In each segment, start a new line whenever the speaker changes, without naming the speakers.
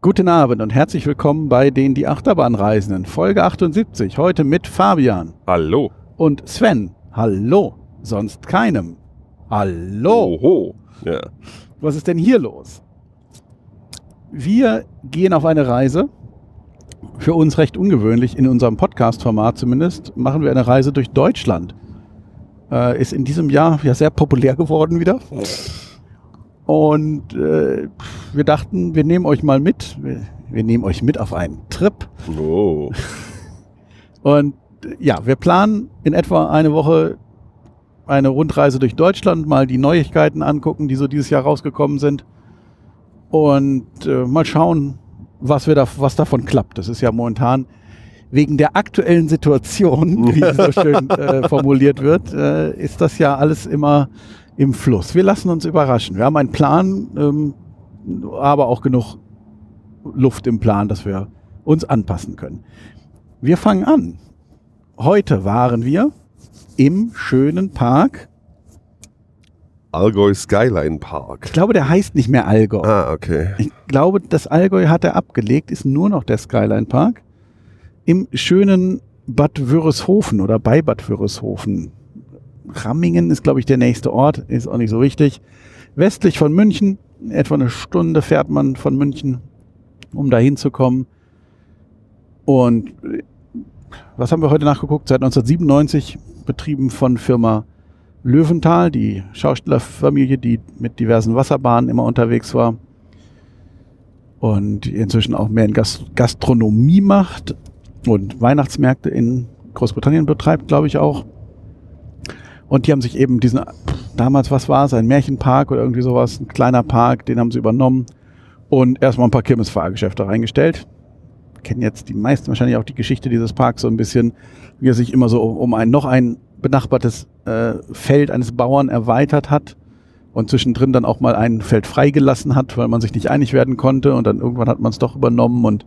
Guten Abend und herzlich willkommen bei den Die Achterbahnreisenden, Folge 78. Heute mit Fabian
Hallo.
und Sven. Hallo, sonst keinem. Hallo.
Oho. Ja.
Was ist denn hier los? Wir gehen auf eine Reise. Für uns recht ungewöhnlich, in unserem Podcast-Format zumindest, machen wir eine Reise durch Deutschland. Äh, ist in diesem Jahr ja sehr populär geworden wieder. Und äh, wir dachten, wir nehmen euch mal mit. Wir, wir nehmen euch mit auf einen Trip.
Oh.
Und ja, wir planen in etwa eine Woche eine Rundreise durch Deutschland, mal die Neuigkeiten angucken, die so dieses Jahr rausgekommen sind. Und äh, mal schauen, was, wir da, was davon klappt. Das ist ja momentan wegen der aktuellen Situation, wie so schön äh, formuliert wird, äh, ist das ja alles immer im Fluss. Wir lassen uns überraschen. Wir haben einen Plan, ähm, aber auch genug Luft im Plan, dass wir uns anpassen können. Wir fangen an. Heute waren wir im schönen Park.
Allgäu Skyline Park.
Ich glaube, der heißt nicht mehr Allgäu.
Ah, okay.
Ich glaube, das Allgäu hat er abgelegt, ist nur noch der Skyline Park. Im schönen Bad Wörishofen oder bei Bad Wörishofen. Rammingen ist, glaube ich, der nächste Ort, ist auch nicht so wichtig. Westlich von München, etwa eine Stunde fährt man von München, um da hinzukommen. Und äh, was haben wir heute nachgeguckt? Seit 1997 betrieben von Firma Löwenthal, die Schaustellerfamilie, die mit diversen Wasserbahnen immer unterwegs war und inzwischen auch mehr in Gas Gastronomie macht und Weihnachtsmärkte in Großbritannien betreibt, glaube ich auch. Und die haben sich eben diesen, damals, was war es, ein Märchenpark oder irgendwie sowas, ein kleiner Park, den haben sie übernommen und erstmal ein paar Kirmesfahrgeschäfte reingestellt. Kennen jetzt die meisten wahrscheinlich auch die Geschichte dieses Parks so ein bisschen, wie er sich immer so um ein noch ein benachbartes äh, Feld eines Bauern erweitert hat und zwischendrin dann auch mal ein Feld freigelassen hat, weil man sich nicht einig werden konnte und dann irgendwann hat man es doch übernommen und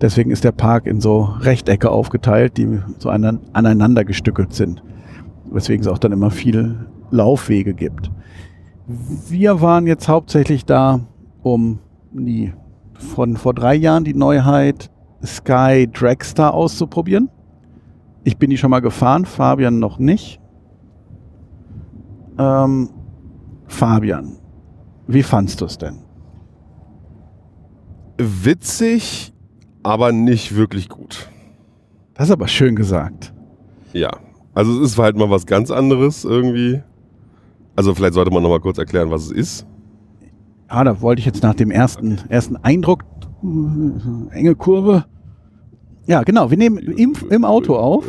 deswegen ist der Park in so Rechtecke aufgeteilt, die so aneinander gestückelt sind, weswegen es auch dann immer viele Laufwege gibt. Wir waren jetzt hauptsächlich da, um die von vor drei Jahren die Neuheit Sky Dragster auszuprobieren. Ich bin die schon mal gefahren, Fabian noch nicht. Ähm, Fabian, wie fandst du es denn?
Witzig, aber nicht wirklich gut.
Das ist aber schön gesagt.
Ja. Also es ist halt mal was ganz anderes irgendwie. Also vielleicht sollte man noch mal kurz erklären, was es ist.
Ja, da wollte ich jetzt nach dem ersten, ersten Eindruck, äh, enge Kurve. Ja, genau, wir nehmen im, im Auto auf.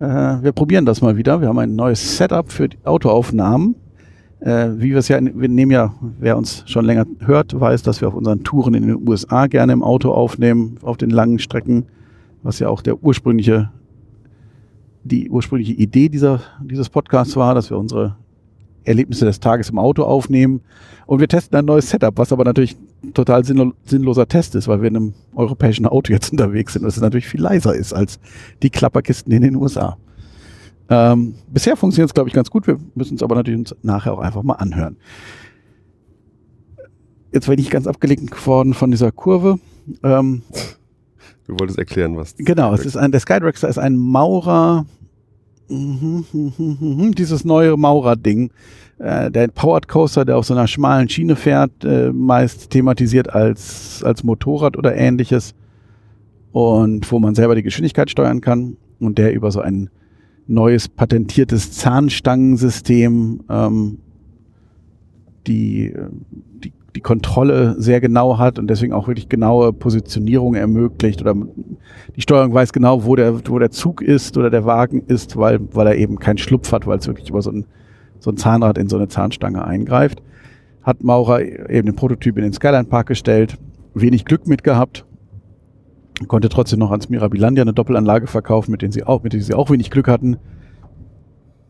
Äh, wir probieren das mal wieder. Wir haben ein neues Setup für die Autoaufnahmen. Äh, wie wir es ja, wir nehmen ja, wer uns schon länger hört, weiß, dass wir auf unseren Touren in den USA gerne im Auto aufnehmen, auf den langen Strecken, was ja auch der ursprüngliche, die ursprüngliche Idee dieser, dieses Podcasts war, dass wir unsere Erlebnisse des Tages im Auto aufnehmen. Und wir testen ein neues Setup, was aber natürlich total sinnlo sinnloser Test ist, weil wir in einem europäischen Auto jetzt unterwegs sind und es natürlich viel leiser ist als die Klapperkisten in den USA. Ähm, bisher funktioniert es, glaube ich, ganz gut. Wir müssen es aber natürlich uns nachher auch einfach mal anhören. Jetzt bin ich ganz abgelenkt geworden von dieser Kurve. Ähm,
Du wolltest erklären, was.
genau, es ist ein, der Skydraxter ist ein Maurer, dieses neue Maurer-Ding. Äh, der Powered Coaster, der auf so einer schmalen Schiene fährt, äh, meist thematisiert als, als Motorrad oder ähnliches. Und wo man selber die Geschwindigkeit steuern kann. Und der über so ein neues patentiertes Zahnstangensystem ähm, die, äh, die, die Kontrolle sehr genau hat und deswegen auch wirklich genaue Positionierung ermöglicht oder die Steuerung weiß genau, wo der, wo der Zug ist oder der Wagen ist, weil, weil er eben keinen Schlupf hat, weil es wirklich über so ein, so ein Zahnrad in so eine Zahnstange eingreift. Hat Maurer eben den Prototyp in den Skyline Park gestellt, wenig Glück mit gehabt, konnte trotzdem noch ans Mirabilandia eine Doppelanlage verkaufen, mit denen sie auch, mit denen sie auch wenig Glück hatten.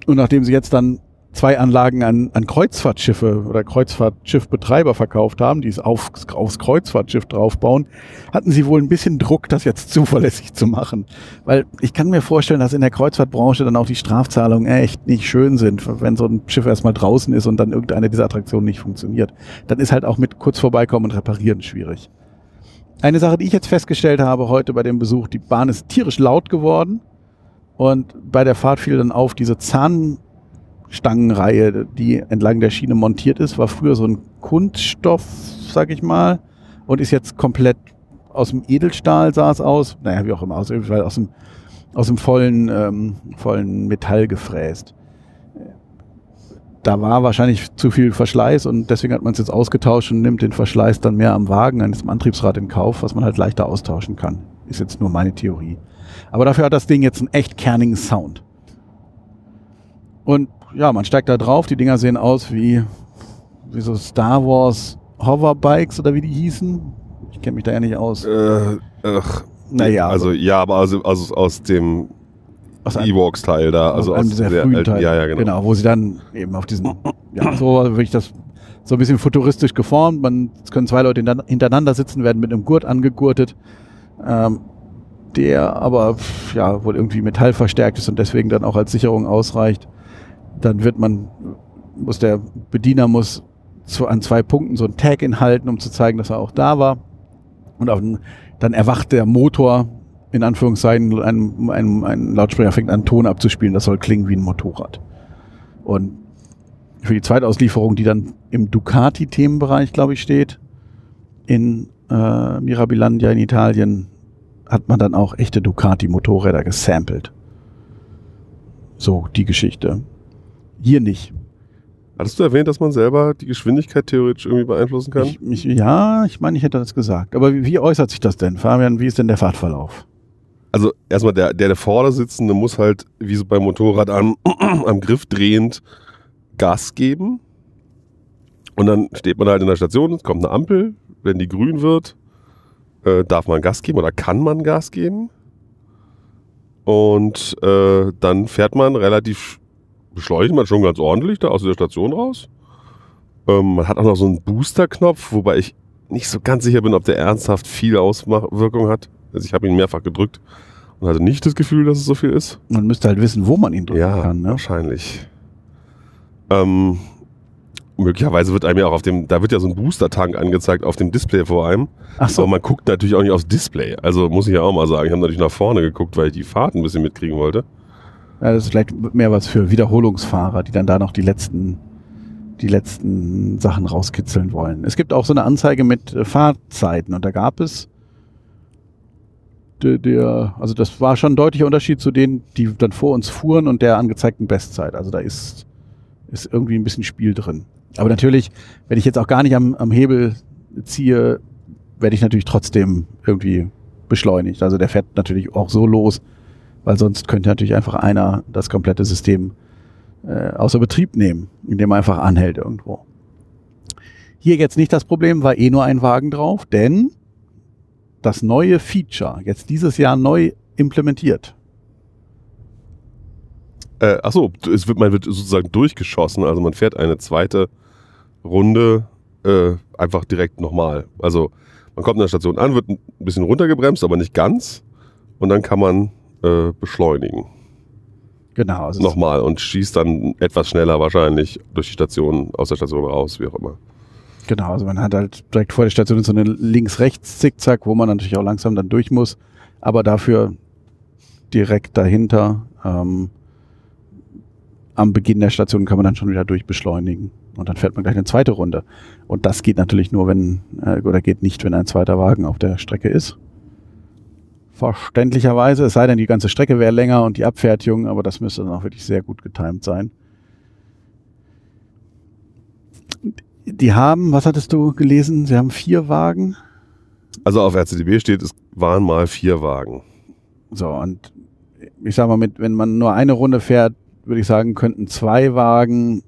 Und nachdem sie jetzt dann zwei Anlagen an, an Kreuzfahrtschiffe oder Kreuzfahrtschiffbetreiber verkauft haben, die es auf, aufs Kreuzfahrtschiff draufbauen, hatten sie wohl ein bisschen Druck, das jetzt zuverlässig zu machen. Weil ich kann mir vorstellen, dass in der Kreuzfahrtbranche dann auch die Strafzahlungen echt nicht schön sind, wenn so ein Schiff erstmal draußen ist und dann irgendeine dieser Attraktionen nicht funktioniert. Dann ist halt auch mit kurz vorbeikommen und reparieren schwierig. Eine Sache, die ich jetzt festgestellt habe heute bei dem Besuch, die Bahn ist tierisch laut geworden und bei der Fahrt fiel dann auf diese Zahn Stangenreihe, die entlang der Schiene montiert ist, war früher so ein Kunststoff, sag ich mal, und ist jetzt komplett aus dem Edelstahl sah es aus, naja, wie auch immer, aus, aus dem, aus dem vollen, ähm, vollen Metall gefräst. Da war wahrscheinlich zu viel Verschleiß und deswegen hat man es jetzt ausgetauscht und nimmt den Verschleiß dann mehr am Wagen, an diesem Antriebsrad in Kauf, was man halt leichter austauschen kann. Ist jetzt nur meine Theorie. Aber dafür hat das Ding jetzt einen echt kernigen Sound. Und ja, man steigt da drauf, die Dinger sehen aus wie, wie so Star Wars Hoverbikes oder wie die hießen. Ich kenne mich da ja nicht aus.
Äh, ach, naja. Also, ja, aber also, also aus dem Evox-Teil da. Also aus,
aus dem sehr frühen Teil.
Ja, ja, genau.
Genau, wo sie dann eben auf diesen, ja, so wirklich das so ein bisschen futuristisch geformt. Man es können zwei Leute hintereinander sitzen, werden mit einem Gurt angegurtet, ähm, der aber ja wohl irgendwie Metall verstärkt ist und deswegen dann auch als Sicherung ausreicht dann wird man, muss der Bediener muss zu, an zwei Punkten so ein Tag inhalten, um zu zeigen, dass er auch da war. Und auf, dann erwacht der Motor, in Anführungszeichen, ein, ein, ein Lautsprecher fängt an, Ton abzuspielen. Das soll klingen wie ein Motorrad. Und für die Zweitauslieferung, die dann im Ducati-Themenbereich, glaube ich, steht, in äh, Mirabilandia in Italien, hat man dann auch echte Ducati-Motorräder gesampelt. So, die Geschichte. Hier nicht.
Hattest du erwähnt, dass man selber die Geschwindigkeit theoretisch irgendwie beeinflussen kann?
Ich, ich, ja, ich meine, ich hätte das gesagt. Aber wie, wie, äußert sich das denn, Fabian? Wie ist denn der Fahrtverlauf?
Also erstmal der, der, der Vordersitzende muss halt, wie so beim Motorrad am, am Griff drehend, Gas geben. Und dann steht man halt in der Station, es kommt eine Ampel. Wenn die grün wird, äh, darf man Gas geben oder kann man Gas geben. Und äh, dann fährt man relativ beschleunigt man schon ganz ordentlich da aus der Station raus. Ähm, man hat auch noch so einen Booster-Knopf, wobei ich nicht so ganz sicher bin, ob der ernsthaft viel Auswirkung hat. Also ich habe ihn mehrfach gedrückt und hatte nicht das Gefühl, dass es so viel ist.
Man müsste halt wissen, wo man ihn drücken
ja,
kann.
Ne? wahrscheinlich. Ähm, möglicherweise wird einem ja auch auf dem, da wird ja so ein Booster-Tank angezeigt auf dem Display vor einem.
Ach so.
Aber man guckt natürlich auch nicht aufs Display. Also muss ich ja auch mal sagen, ich habe natürlich nach vorne geguckt, weil ich die Fahrt ein bisschen mitkriegen wollte.
Ja, das ist vielleicht mehr was für Wiederholungsfahrer, die dann da noch die letzten, die letzten Sachen rauskitzeln wollen. Es gibt auch so eine Anzeige mit äh, Fahrzeiten und da gab es der, also das war schon ein deutlicher Unterschied zu denen, die dann vor uns fuhren und der angezeigten Bestzeit. Also da ist, ist irgendwie ein bisschen Spiel drin. Aber natürlich, wenn ich jetzt auch gar nicht am, am Hebel ziehe, werde ich natürlich trotzdem irgendwie beschleunigt. Also der fährt natürlich auch so los, weil sonst könnte natürlich einfach einer das komplette System äh, außer Betrieb nehmen, indem er einfach anhält irgendwo. Hier jetzt nicht das Problem, war eh nur ein Wagen drauf, denn das neue Feature, jetzt dieses Jahr neu implementiert.
Äh, achso, es wird, man wird sozusagen durchgeschossen, also man fährt eine zweite Runde äh, einfach direkt nochmal. Also man kommt in der Station an, wird ein bisschen runtergebremst, aber nicht ganz. Und dann kann man äh, beschleunigen.
Genau. Also
Nochmal und schießt dann etwas schneller wahrscheinlich durch die Station, aus der Station raus, wie auch immer.
Genau, also man hat halt direkt vor der Station so eine links-rechts-Zickzack, wo man natürlich auch langsam dann durch muss, aber dafür direkt dahinter ähm, am Beginn der Station kann man dann schon wieder durchbeschleunigen und dann fährt man gleich eine zweite Runde. Und das geht natürlich nur, wenn, äh, oder geht nicht, wenn ein zweiter Wagen auf der Strecke ist verständlicherweise, es sei denn, die ganze Strecke wäre länger und die Abfertigung, aber das müsste dann auch wirklich sehr gut getimt sein. Die haben, was hattest du gelesen? Sie haben vier Wagen.
Also auf RCDB steht, es waren mal vier Wagen.
So, und ich sag mal, mit, wenn man nur eine Runde fährt, würde ich sagen, könnten zwei Wagen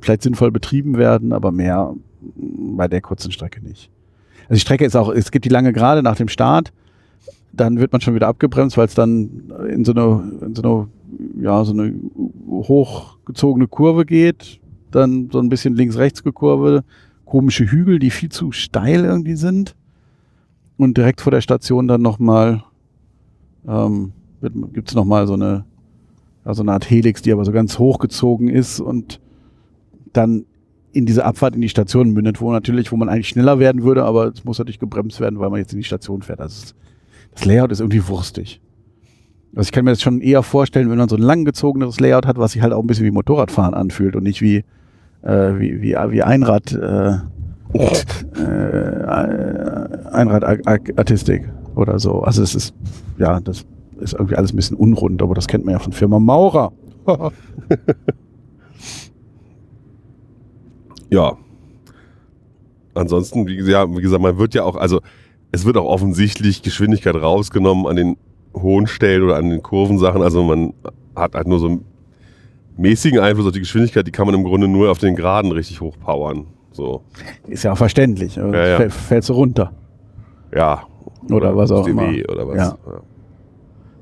vielleicht sinnvoll betrieben werden, aber mehr bei der kurzen Strecke nicht. Also die Strecke ist auch, es gibt die lange Gerade nach dem Start dann wird man schon wieder abgebremst, weil es dann in so eine, in so eine, ja, so eine hochgezogene Kurve geht, dann so ein bisschen links-rechts gekurve, komische Hügel, die viel zu steil irgendwie sind. Und direkt vor der Station dann nochmal ähm, gibt es nochmal so eine, ja, so eine Art Helix, die aber so ganz hochgezogen ist und dann in diese Abfahrt in die Station mündet, wo natürlich, wo man eigentlich schneller werden würde, aber es muss natürlich gebremst werden, weil man jetzt in die Station fährt. Also das Layout ist irgendwie wurstig. Also ich kann mir das schon eher vorstellen, wenn man so ein langgezogeneres Layout hat, was sich halt auch ein bisschen wie Motorradfahren anfühlt und nicht wie, äh, wie, wie, wie Einrad, äh, äh, Einradartistik oder so. Also es ist, ja, das ist irgendwie alles ein bisschen unrund, aber das kennt man ja von Firma Maurer.
ja. Ansonsten, wie gesagt, wie gesagt, man wird ja auch, also es wird auch offensichtlich Geschwindigkeit rausgenommen an den hohen Stellen oder an den Kurvensachen. Also man hat halt nur so einen mäßigen Einfluss auf die Geschwindigkeit, die kann man im Grunde nur auf den Geraden richtig hochpowern. So.
Ist ja auch verständlich. Ja, ja. Fäll, fällst du runter.
Ja.
Oder, oder was auch immer.
Oder was.
Ja. ja.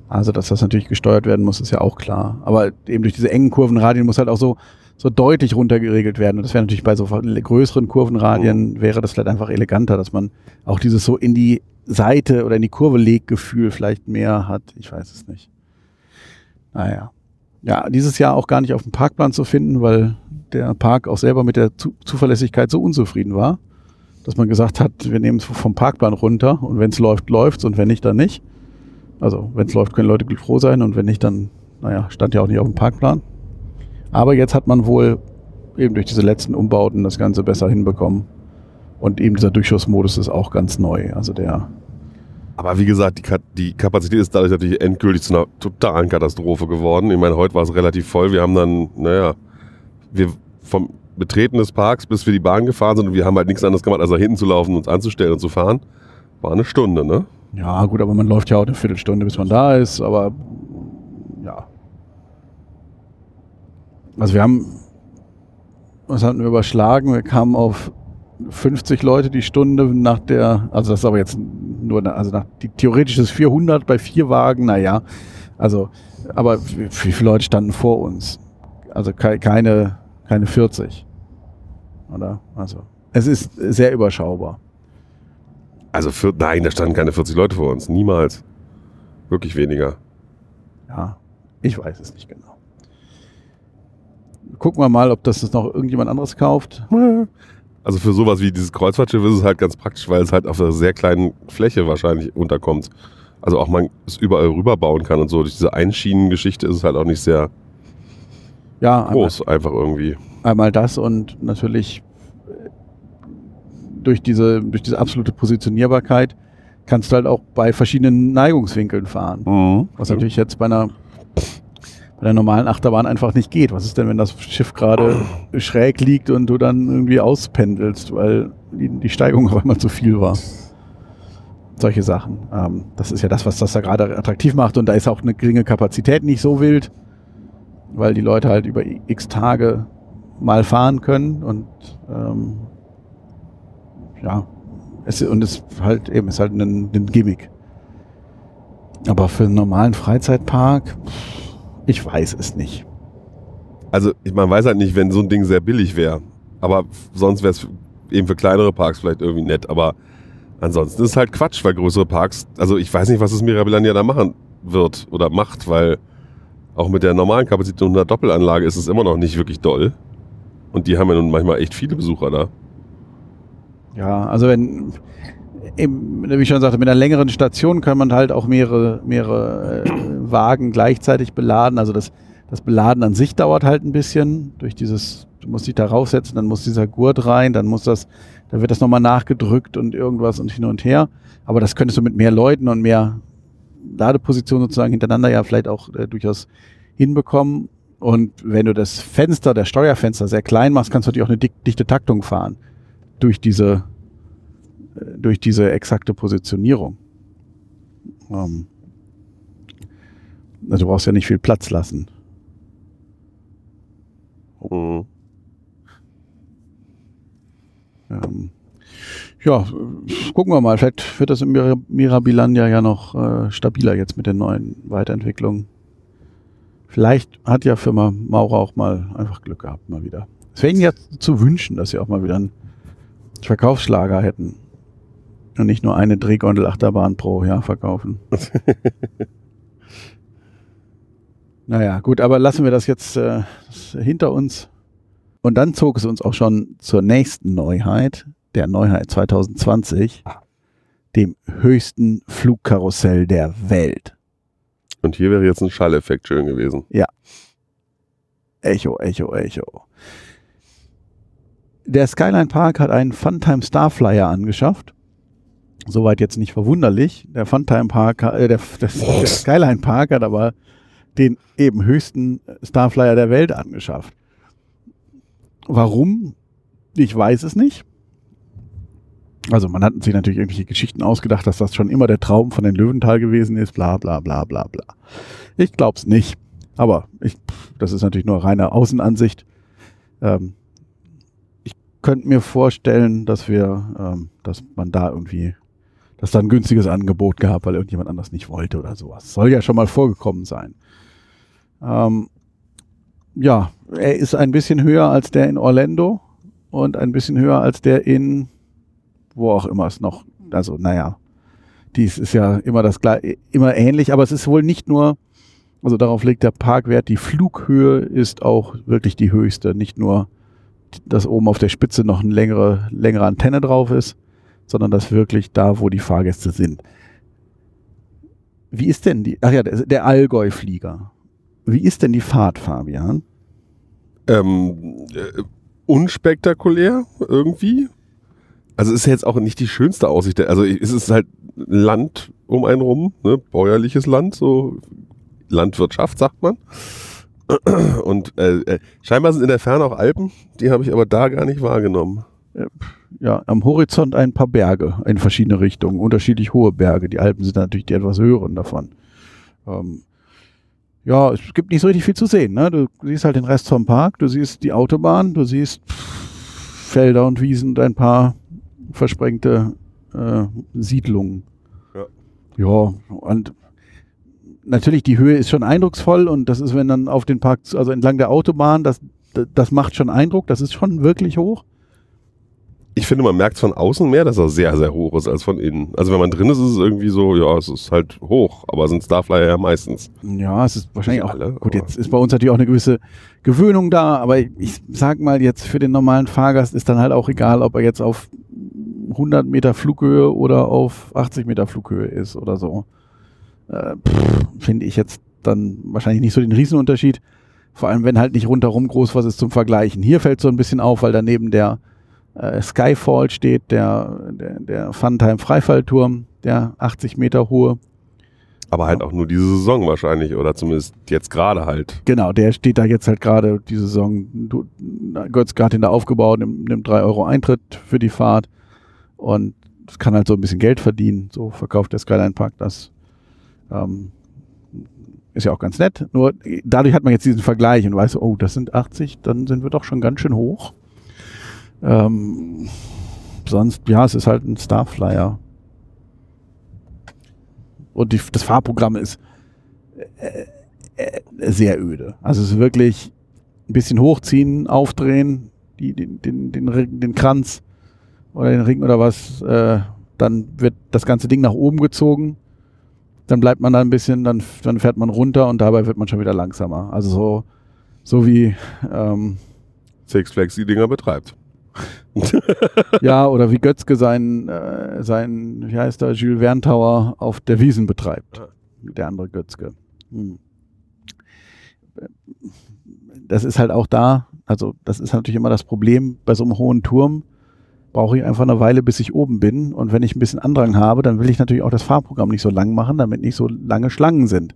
Also, dass das natürlich gesteuert werden muss, ist ja auch klar. Aber eben durch diese engen Kurvenradien muss halt auch so, so deutlich runtergeregelt werden. Und das wäre natürlich bei so größeren Kurvenradien, mhm. wäre das vielleicht einfach eleganter, dass man auch dieses so in die Seite oder in die Kurve legt Gefühl vielleicht mehr hat. Ich weiß es nicht. Naja. Ja, dieses Jahr auch gar nicht auf dem Parkplan zu finden, weil der Park auch selber mit der Zuverlässigkeit so unzufrieden war, dass man gesagt hat, wir nehmen es vom Parkplan runter und wenn es läuft, läuft's und wenn nicht, dann nicht. Also wenn es läuft, können Leute froh sein und wenn nicht, dann, naja, stand ja auch nicht auf dem Parkplan. Aber jetzt hat man wohl eben durch diese letzten Umbauten das Ganze besser hinbekommen. Und eben dieser Durchschussmodus ist auch ganz neu. Also der.
Aber wie gesagt, die, die Kapazität ist dadurch natürlich endgültig zu einer totalen Katastrophe geworden. Ich meine, heute war es relativ voll. Wir haben dann, naja, wir vom Betreten des Parks, bis wir die Bahn gefahren sind und wir haben halt nichts anderes gemacht, als da hinten zu laufen, uns anzustellen und zu fahren. War eine Stunde, ne?
Ja, gut, aber man läuft ja auch eine Viertelstunde, bis man da ist, aber ja. Also wir haben, was hatten wir überschlagen? Wir kamen auf 50 Leute die Stunde nach der, also das ist aber jetzt nur, also nach, die, theoretisch ist 400 bei vier Wagen, naja, also, aber wie viele Leute standen vor uns? Also keine, keine 40. Oder? Also, es ist sehr überschaubar.
Also für, nein, da standen keine 40 Leute vor uns. Niemals. Wirklich weniger.
Ja, ich weiß es nicht genau. Gucken wir mal, ob das noch irgendjemand anderes kauft.
Also für sowas wie dieses Kreuzfahrtschiff ist es halt ganz praktisch, weil es halt auf einer sehr kleinen Fläche wahrscheinlich unterkommt. Also auch man es überall rüberbauen kann und so. Durch diese Einschienengeschichte ist es halt auch nicht sehr
ja,
groß, einmal, einfach irgendwie.
Einmal das und natürlich durch diese, durch diese absolute Positionierbarkeit kannst du halt auch bei verschiedenen Neigungswinkeln fahren. Mhm. Was natürlich jetzt bei einer, bei der normalen Achterbahn einfach nicht geht. Was ist denn, wenn das Schiff gerade schräg liegt und du dann irgendwie auspendelst, weil die, Steigung auf einmal zu viel war? Solche Sachen. Ähm, das ist ja das, was das da gerade attraktiv macht. Und da ist auch eine geringe Kapazität nicht so wild, weil die Leute halt über x Tage mal fahren können und ähm, ja, es, und es halt eben ist halt ein, ein Gimmick. Aber für einen normalen Freizeitpark, ich weiß es nicht.
Also, man weiß halt nicht, wenn so ein Ding sehr billig wäre. Aber sonst wäre es eben für kleinere Parks vielleicht irgendwie nett. Aber ansonsten ist es halt Quatsch, weil größere Parks, also ich weiß nicht, was das Mirabilandia da machen wird oder macht, weil auch mit der normalen Kapazität und einer Doppelanlage ist es immer noch nicht wirklich doll. Und die haben ja nun manchmal echt viele Besucher da.
Ja, also wenn, eben, wie ich schon sagte, mit einer längeren Station kann man halt auch mehrere, mehrere äh, Wagen gleichzeitig beladen. Also das, das Beladen an sich dauert halt ein bisschen durch dieses, du musst dich da raufsetzen, dann muss dieser Gurt rein, dann muss das, da wird das nochmal nachgedrückt und irgendwas und hin und her. Aber das könntest du mit mehr Leuten und mehr Ladepositionen sozusagen hintereinander ja vielleicht auch äh, durchaus hinbekommen. Und wenn du das Fenster, der Steuerfenster sehr klein machst, kannst du natürlich auch eine dichte Taktung fahren durch diese, äh, durch diese exakte Positionierung. Ähm, du brauchst ja nicht viel Platz lassen. Mhm. Ähm, ja, gucken wir mal. Vielleicht wird das im Mirabilandia ja noch äh, stabiler jetzt mit den neuen Weiterentwicklungen. Vielleicht hat ja Firma Maurer auch mal einfach Glück gehabt, mal wieder. Es wäre ihnen ja zu wünschen, dass sie auch mal wieder einen Verkaufsschlager hätten. Und nicht nur eine Drehgondel-Achterbahn pro Jahr verkaufen. naja, gut, aber lassen wir das jetzt äh, hinter uns. Und dann zog es uns auch schon zur nächsten Neuheit, der Neuheit 2020, dem höchsten Flugkarussell der Welt.
Und hier wäre jetzt ein Schalleffekt schön gewesen.
Ja. Echo, Echo, Echo. Der Skyline Park hat einen Funtime Starflyer angeschafft. Soweit jetzt nicht verwunderlich. Der Funtime Park, äh, der, der, der Skyline Park hat aber den eben höchsten Starflyer der Welt angeschafft. Warum? Ich weiß es nicht. Also man hat sich natürlich irgendwelche Geschichten ausgedacht, dass das schon immer der Traum von den Löwenthal gewesen ist, bla bla bla bla bla. Ich glaub's nicht. Aber ich, das ist natürlich nur reine Außenansicht. Ähm, ich könnte mir vorstellen, dass wir, ähm, dass man da irgendwie, dass da ein günstiges Angebot gab, weil irgendjemand anders nicht wollte oder sowas. Soll ja schon mal vorgekommen sein. Ähm, ja, er ist ein bisschen höher als der in Orlando und ein bisschen höher als der in wo auch immer es noch, also naja, dies ist ja immer das immer ähnlich, aber es ist wohl nicht nur, also darauf legt der Parkwert, die Flughöhe ist auch wirklich die höchste, nicht nur, dass oben auf der Spitze noch eine längere, längere Antenne drauf ist, sondern dass wirklich da, wo die Fahrgäste sind. Wie ist denn die, ach ja, der, Allgäu-Flieger. Wie ist denn die Fahrt, Fabian?
Ähm, äh, unspektakulär irgendwie. Also ist jetzt auch nicht die schönste Aussicht. Also es ist halt Land um einen rum, ne? bäuerliches Land, so Landwirtschaft sagt man. Und äh, äh, scheinbar sind in der Ferne auch Alpen, die habe ich aber da gar nicht wahrgenommen.
Ja, am Horizont ein paar Berge in verschiedene Richtungen, unterschiedlich hohe Berge. Die Alpen sind natürlich die etwas höheren davon. Ähm, ja, es gibt nicht so richtig viel zu sehen. Ne? Du siehst halt den Rest vom Park, du siehst die Autobahn, du siehst Felder und Wiesen und ein paar versprengte äh, Siedlungen. Ja. ja, und natürlich die Höhe ist schon eindrucksvoll und das ist, wenn dann auf den Park, also entlang der Autobahn, das, das macht schon Eindruck, das ist schon wirklich hoch
ich finde, man merkt von außen mehr, dass er sehr, sehr hoch ist als von innen. Also wenn man drin ist, ist es irgendwie so, ja, es ist halt hoch, aber sind Starflyer ja meistens.
Ja, es ist wahrscheinlich auch, alle, gut, jetzt ist bei uns natürlich auch eine gewisse Gewöhnung da, aber ich, ich sag mal jetzt für den normalen Fahrgast ist dann halt auch egal, ob er jetzt auf 100 Meter Flughöhe oder auf 80 Meter Flughöhe ist oder so. Äh, finde ich jetzt dann wahrscheinlich nicht so den Riesenunterschied. Vor allem, wenn halt nicht rundherum groß was ist zum Vergleichen. Hier fällt so ein bisschen auf, weil daneben der äh, Skyfall steht, der, der, der Funtime Freifallturm, der 80 Meter hohe.
Aber halt auch nur diese Saison wahrscheinlich, oder zumindest jetzt gerade halt.
Genau, der steht da jetzt halt gerade die Saison. Du, Götz gerade in der aufgebaut, nimmt, nimmt 3 Euro Eintritt für die Fahrt und kann halt so ein bisschen Geld verdienen. So verkauft der Skyline Park das. Ähm, ist ja auch ganz nett. Nur dadurch hat man jetzt diesen Vergleich und weiß, oh, das sind 80, dann sind wir doch schon ganz schön hoch. Ähm, sonst, ja, es ist halt ein Starflyer. Und die, das Fahrprogramm ist äh, äh, sehr öde. Also es ist wirklich ein bisschen hochziehen, aufdrehen, die, den, den, den, den Kranz oder den Ring oder was, äh, dann wird das ganze Ding nach oben gezogen. Dann bleibt man da ein bisschen, dann, dann fährt man runter und dabei wird man schon wieder langsamer. Also so, so wie ähm,
Six Flags die Dinger betreibt.
ja, oder wie Götzke sein, äh, sein, wie heißt der, Jules Verne Tower auf der Wiesen betreibt. Der andere Götzke. Hm. Das ist halt auch da, also das ist natürlich immer das Problem bei so einem hohen Turm, brauche ich einfach eine Weile, bis ich oben bin. Und wenn ich ein bisschen Andrang habe, dann will ich natürlich auch das Fahrprogramm nicht so lang machen, damit nicht so lange Schlangen sind.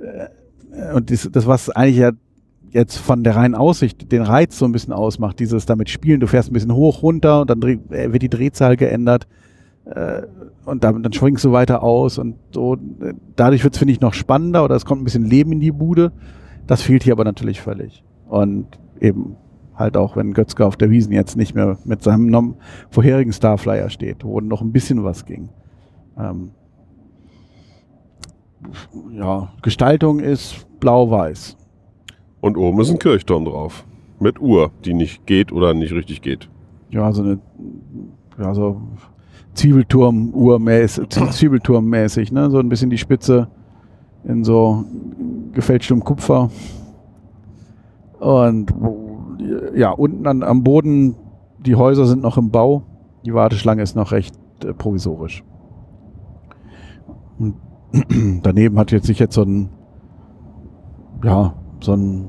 Äh, und das, das was eigentlich ja jetzt von der reinen Aussicht den Reiz so ein bisschen ausmacht, dieses damit spielen, du fährst ein bisschen hoch, runter und dann äh, wird die Drehzahl geändert äh, und dann, dann schwingst du weiter aus und so. Dadurch wird es, finde ich, noch spannender oder es kommt ein bisschen Leben in die Bude. Das fehlt hier aber natürlich völlig. Und eben halt auch, wenn Götzke auf der Wiesen jetzt nicht mehr mit seinem vorherigen Starflyer steht, wo noch ein bisschen was ging. Ähm, ja, Gestaltung ist blau-weiß.
Und oben ist ein Kirchturm drauf. Mit Uhr, die nicht geht oder nicht richtig geht.
Ja, so eine, ja, so Zwiebelturm-mäßig, ne? So ein bisschen die Spitze in so gefälschtem Kupfer. Und ja, unten an, am Boden, die Häuser sind noch im Bau. Die Warteschlange ist noch recht äh, provisorisch. Und daneben hat jetzt sich jetzt so ein, ja, so ein,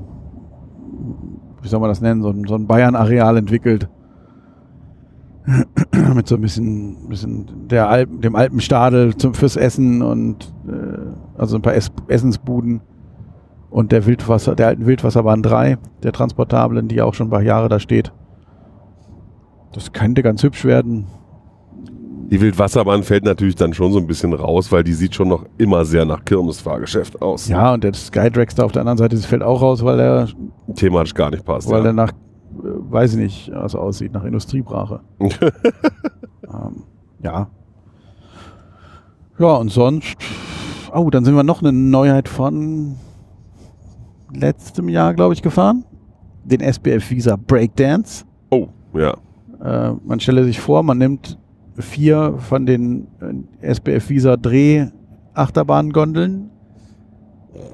wie soll man das nennen, so ein, so ein Bayern-Areal entwickelt. Mit so ein bisschen, bisschen der Alpen, dem Alpenstadel zum, fürs Essen und äh, also ein paar Ess Essensbuden und der Wildwasser, der alten Wildwasserbahn 3, der transportablen, die auch schon ein paar Jahre da steht. Das könnte ganz hübsch werden.
Die Wildwasserbahn fällt natürlich dann schon so ein bisschen raus, weil die sieht schon noch immer sehr nach Kirmesfahrgeschäft aus.
Ja, und der Skydragster auf der anderen Seite das fällt auch raus, weil er
thematisch gar nicht passt.
Weil
ja.
der nach, äh, weiß ich nicht, also aussieht, nach Industriebrache. ähm, ja. Ja, und sonst, oh, dann sind wir noch eine Neuheit von letztem Jahr, glaube ich, gefahren. Den SBF Visa Breakdance.
Oh, ja.
Äh, man stelle sich vor, man nimmt vier von den äh, SBF Visa Dreh Achterbahn-Gondeln,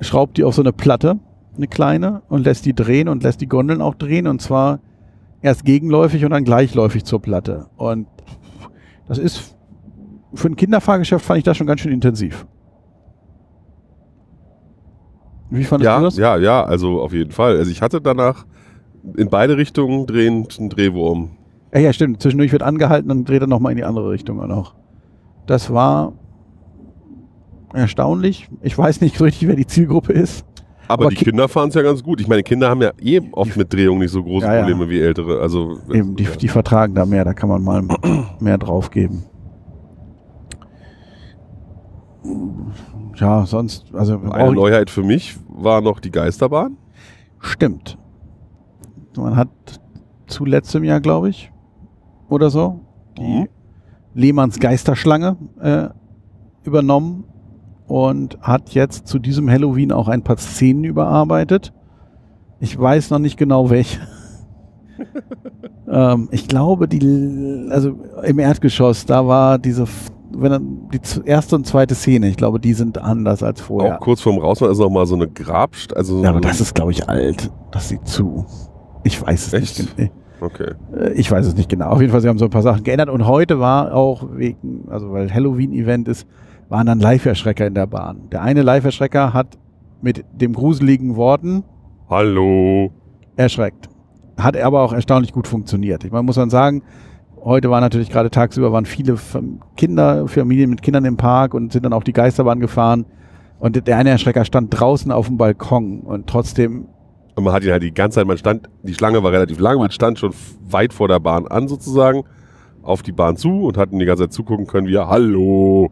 schraubt die auf so eine Platte, eine kleine, und lässt die drehen und lässt die Gondeln auch drehen und zwar erst gegenläufig und dann gleichläufig zur Platte. Und das ist für ein Kinderfahrgeschäft fand ich das schon ganz schön intensiv. Wie fandest
ja,
du das?
Ja, ja, also auf jeden Fall. Also ich hatte danach in beide Richtungen drehend einen Drehwurm.
Ja, ja, stimmt. Zwischendurch wird angehalten, dann dreht er nochmal in die andere Richtung auch noch. Das war erstaunlich. Ich weiß nicht so richtig, wer die Zielgruppe ist.
Aber,
Aber
die
Ki-
Kinder fahren es ja ganz gut. Ich meine, Kinder haben ja eh oft mit Drehung nicht so große
Ja, ja.
Probleme wie ältere. Also
Eben, die, die vertragen da mehr, da kann man mal mehr drauf geben. Ja, sonst, also
eine Neuheit für mich war noch die Geisterbahn.
stimmt. Man hat zu letztem Jahr, glaube ich, oder so, die
Mhm.
Lehmanns Geisterschlange äh, übernommen und hat jetzt zu diesem Halloween auch ein paar Szenen überarbeitet. Ich weiß noch nicht genau welche. ähm, ich glaube, die, also im Erdgeschoss, da war diese, wenn er- die erste und zweite Szene, ich glaube, die sind anders als vorher.
Auch kurz vorm Rausfahren ist noch mal so eine Grabst. Also
Ja, aber das ist, glaube ich, alt. Das sieht zu. Ich weiß es
Echt?
nicht.
Okay.
Äh, Ich weiß es nicht genau. Auf jeden Fall, sie haben so ein paar Sachen geändert. Und heute war auch wegen, also weil Halloween-Event ist, waren dann Live-Erschrecker in der Bahn. Der eine Live-Erschrecker hat mit dem gruseligen Worten
Hallo.
erschreckt. Hat aber auch erstaunlich gut funktioniert. Ich meine, muss man sagen, heute war natürlich gerade tagsüber, waren viele Kinder, Familien mit Kindern im Park und sind dann auf die Geisterbahn gefahren. Und der eine Erschrecker stand draußen auf dem Balkon und trotzdem
Und man hat ihn halt die ganze Zeit, man stand, die Schlange war relativ lang, man stand schon weit vor der Bahn an sozusagen, auf die Bahn zu und hatten die ganze Zeit zugucken können, wie er Hallo